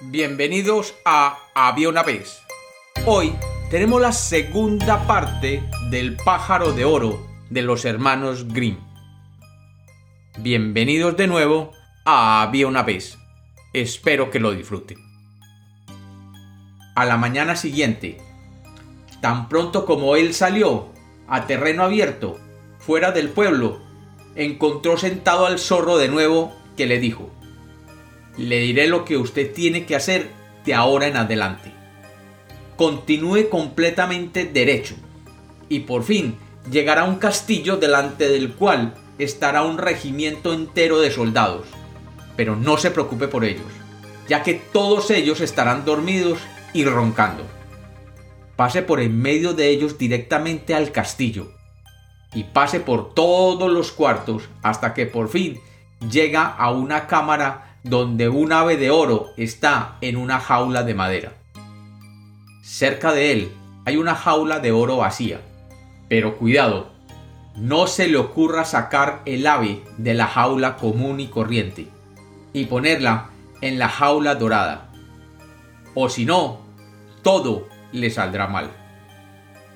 Bienvenidos a Había una vez. Hoy tenemos la segunda parte del pájaro de oro de los hermanos Grimm. Bienvenidos de nuevo a Había una vez. Espero que lo disfruten. A la mañana siguiente, tan pronto como él salió a terreno abierto, fuera del pueblo, encontró sentado al zorro de nuevo que le dijo, le diré lo que usted tiene que hacer de ahora en adelante. Continúe completamente derecho y por fin llegará a un castillo delante del cual estará un regimiento entero de soldados. Pero no se preocupe por ellos, ya que todos ellos estarán dormidos y roncando. Pase por en medio de ellos directamente al castillo y pase por todos los cuartos hasta que por fin llega a una cámara donde un ave de oro está en una jaula de madera. Cerca de él hay una jaula de oro vacía. Pero cuidado, no se le ocurra sacar el ave de la jaula común y corriente y ponerla en la jaula dorada. O si no, todo le saldrá mal.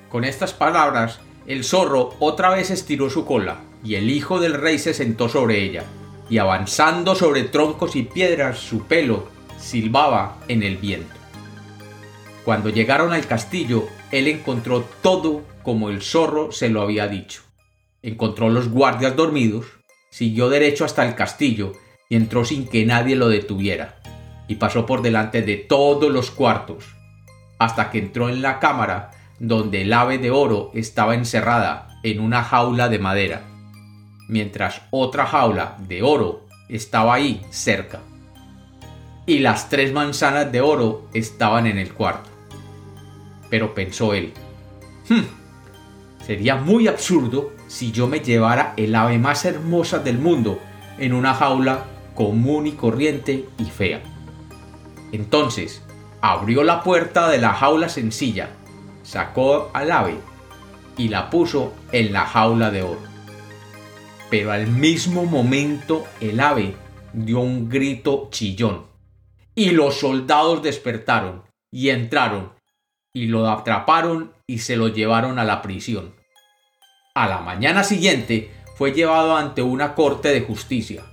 Con estas palabras, el zorro otra vez estiró su cola y el hijo del rey se sentó sobre ella y avanzando sobre troncos y piedras su pelo silbaba en el viento. Cuando llegaron al castillo, él encontró todo como el zorro se lo había dicho. Encontró los guardias dormidos, siguió derecho hasta el castillo y entró sin que nadie lo detuviera, y pasó por delante de todos los cuartos, hasta que entró en la cámara donde el ave de oro estaba encerrada en una jaula de madera mientras otra jaula de oro estaba ahí cerca. Y las tres manzanas de oro estaban en el cuarto. Pero pensó él, hmm, sería muy absurdo si yo me llevara el ave más hermosa del mundo en una jaula común y corriente y fea. Entonces, abrió la puerta de la jaula sencilla, sacó al ave y la puso en la jaula de oro pero al mismo momento el ave dio un grito chillón. Y los soldados despertaron y entraron y lo atraparon y se lo llevaron a la prisión. A la mañana siguiente fue llevado ante una corte de justicia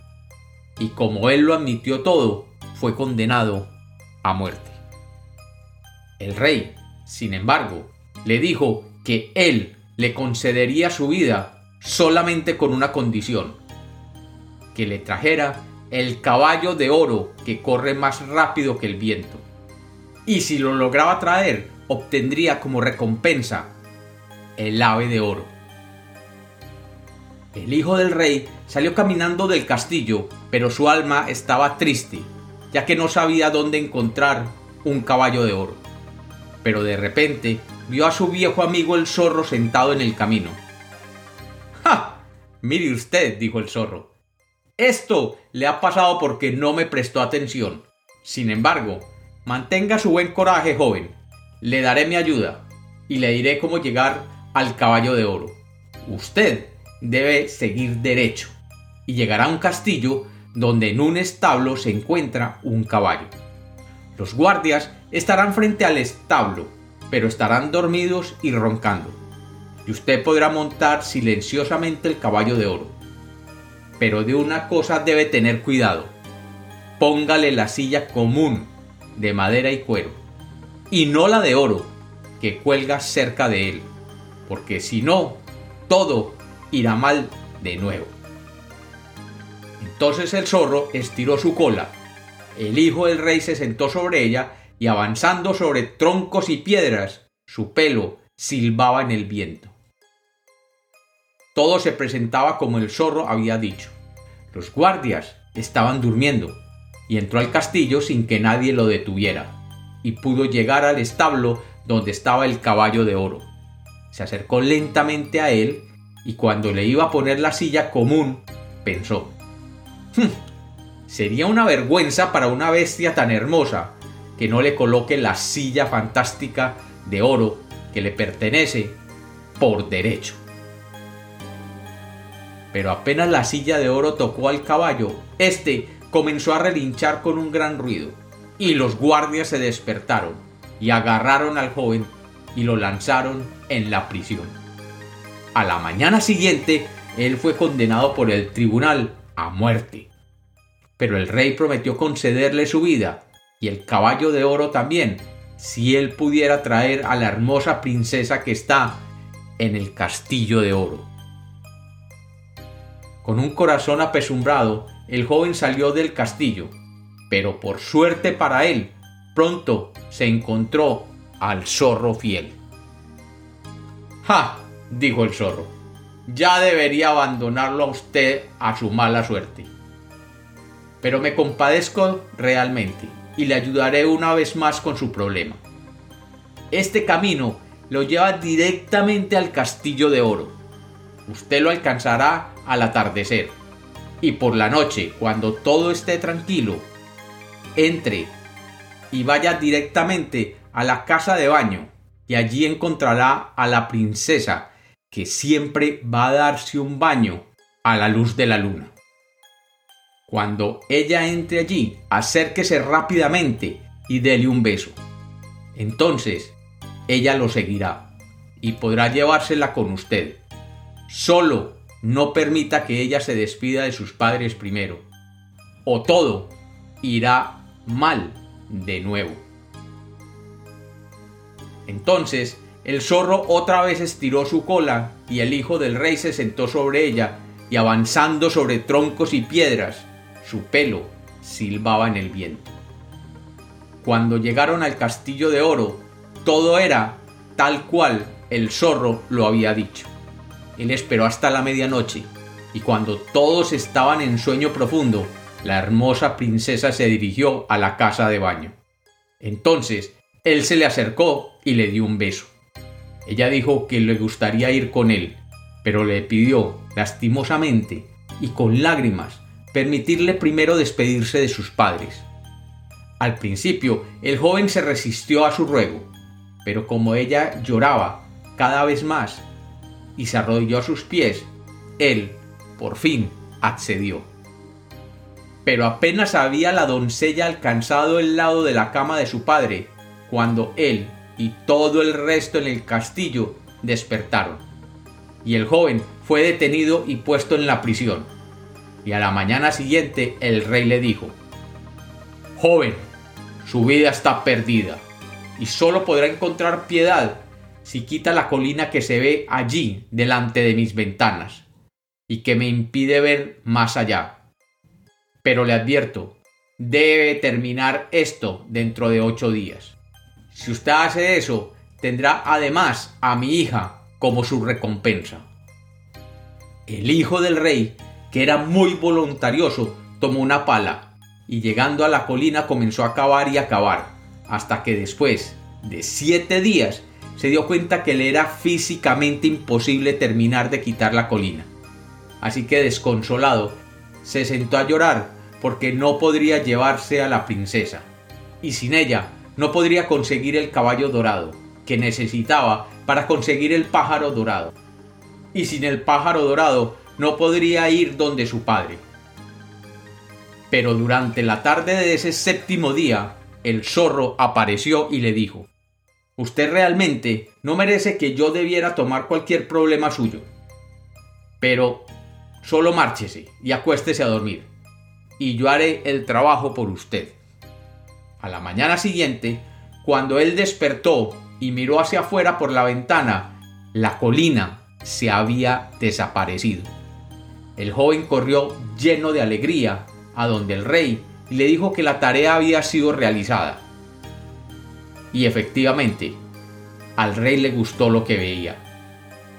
y como él lo admitió todo, fue condenado a muerte. El rey, sin embargo, le dijo que él le concedería su vida solamente con una condición, que le trajera el caballo de oro que corre más rápido que el viento. Y si lo lograba traer, obtendría como recompensa el ave de oro. El hijo del rey salió caminando del castillo, pero su alma estaba triste, ya que no sabía dónde encontrar un caballo de oro. Pero de repente vio a su viejo amigo el zorro sentado en el camino Mire usted, dijo el zorro. Esto le ha pasado porque no me prestó atención. Sin embargo, mantenga su buen coraje, joven. Le daré mi ayuda y le diré cómo llegar al caballo de oro. Usted debe seguir derecho y llegará a un castillo donde en un establo se encuentra un caballo. Los guardias estarán frente al establo, pero estarán dormidos y roncando y usted podrá montar silenciosamente el caballo de oro. Pero de una cosa debe tener cuidado. Póngale la silla común de madera y cuero, y no la de oro que cuelga cerca de él, porque si no, todo irá mal de nuevo. Entonces el zorro estiró su cola, el hijo del rey se sentó sobre ella y avanzando sobre troncos y piedras, su pelo silbaba en el viento. Todo se presentaba como el zorro había dicho. Los guardias estaban durmiendo, y entró al castillo sin que nadie lo detuviera, y pudo llegar al establo donde estaba el caballo de oro. Se acercó lentamente a él, y cuando le iba a poner la silla común, pensó, hmm, sería una vergüenza para una bestia tan hermosa que no le coloque la silla fantástica de oro que le pertenece por derecho pero apenas la silla de oro tocó al caballo, éste comenzó a relinchar con un gran ruido, y los guardias se despertaron y agarraron al joven y lo lanzaron en la prisión. A la mañana siguiente, él fue condenado por el tribunal a muerte. Pero el rey prometió concederle su vida y el caballo de oro también, si él pudiera traer a la hermosa princesa que está en el castillo de oro. Con un corazón apesumbrado, el joven salió del castillo, pero por suerte para él, pronto se encontró al zorro fiel. ¡Ja! dijo el zorro. Ya debería abandonarlo a usted a su mala suerte. Pero me compadezco realmente y le ayudaré una vez más con su problema. Este camino lo lleva directamente al castillo de oro. Usted lo alcanzará al atardecer. Y por la noche, cuando todo esté tranquilo, entre y vaya directamente a la casa de baño y allí encontrará a la princesa que siempre va a darse un baño a la luz de la luna. Cuando ella entre allí, acérquese rápidamente y dele un beso. Entonces, ella lo seguirá y podrá llevársela con usted. Solo no permita que ella se despida de sus padres primero, o todo irá mal de nuevo. Entonces, el zorro otra vez estiró su cola y el hijo del rey se sentó sobre ella y avanzando sobre troncos y piedras, su pelo silbaba en el viento. Cuando llegaron al castillo de oro, todo era tal cual el zorro lo había dicho. Él esperó hasta la medianoche, y cuando todos estaban en sueño profundo, la hermosa princesa se dirigió a la casa de baño. Entonces, él se le acercó y le dio un beso. Ella dijo que le gustaría ir con él, pero le pidió, lastimosamente y con lágrimas, permitirle primero despedirse de sus padres. Al principio, el joven se resistió a su ruego, pero como ella lloraba cada vez más y se arrodilló a sus pies, él, por fin, accedió. Pero apenas había la doncella alcanzado el lado de la cama de su padre, cuando él y todo el resto en el castillo despertaron. Y el joven fue detenido y puesto en la prisión y a la mañana siguiente el rey le dijo, Joven, su vida está perdida, y solo podrá encontrar piedad si quita la colina que se ve allí delante de mis ventanas, y que me impide ver más allá. Pero le advierto, debe terminar esto dentro de ocho días. Si usted hace eso, tendrá además a mi hija como su recompensa. El hijo del rey que era muy voluntarioso, tomó una pala y llegando a la colina comenzó a cavar y a cavar, hasta que después de siete días se dio cuenta que le era físicamente imposible terminar de quitar la colina. Así que desconsolado, se sentó a llorar porque no podría llevarse a la princesa, y sin ella no podría conseguir el caballo dorado, que necesitaba para conseguir el pájaro dorado. Y sin el pájaro dorado no podría ir donde su padre. Pero durante la tarde de ese séptimo día, el zorro apareció y le dijo, Usted realmente no merece que yo debiera tomar cualquier problema suyo. Pero solo márchese y acuéstese a dormir, y yo haré el trabajo por usted. A la mañana siguiente, cuando él despertó y miró hacia afuera por la ventana, la colina se había desaparecido. El joven corrió lleno de alegría a donde el rey y le dijo que la tarea había sido realizada. Y efectivamente, al rey le gustó lo que veía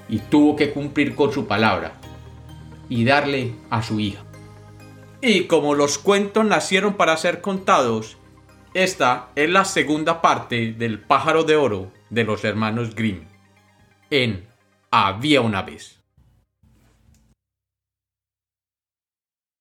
y tuvo que cumplir con su palabra y darle a su hija. Y como los cuentos nacieron para ser contados, esta es la segunda parte del pájaro de oro de los hermanos Grimm en Había una vez.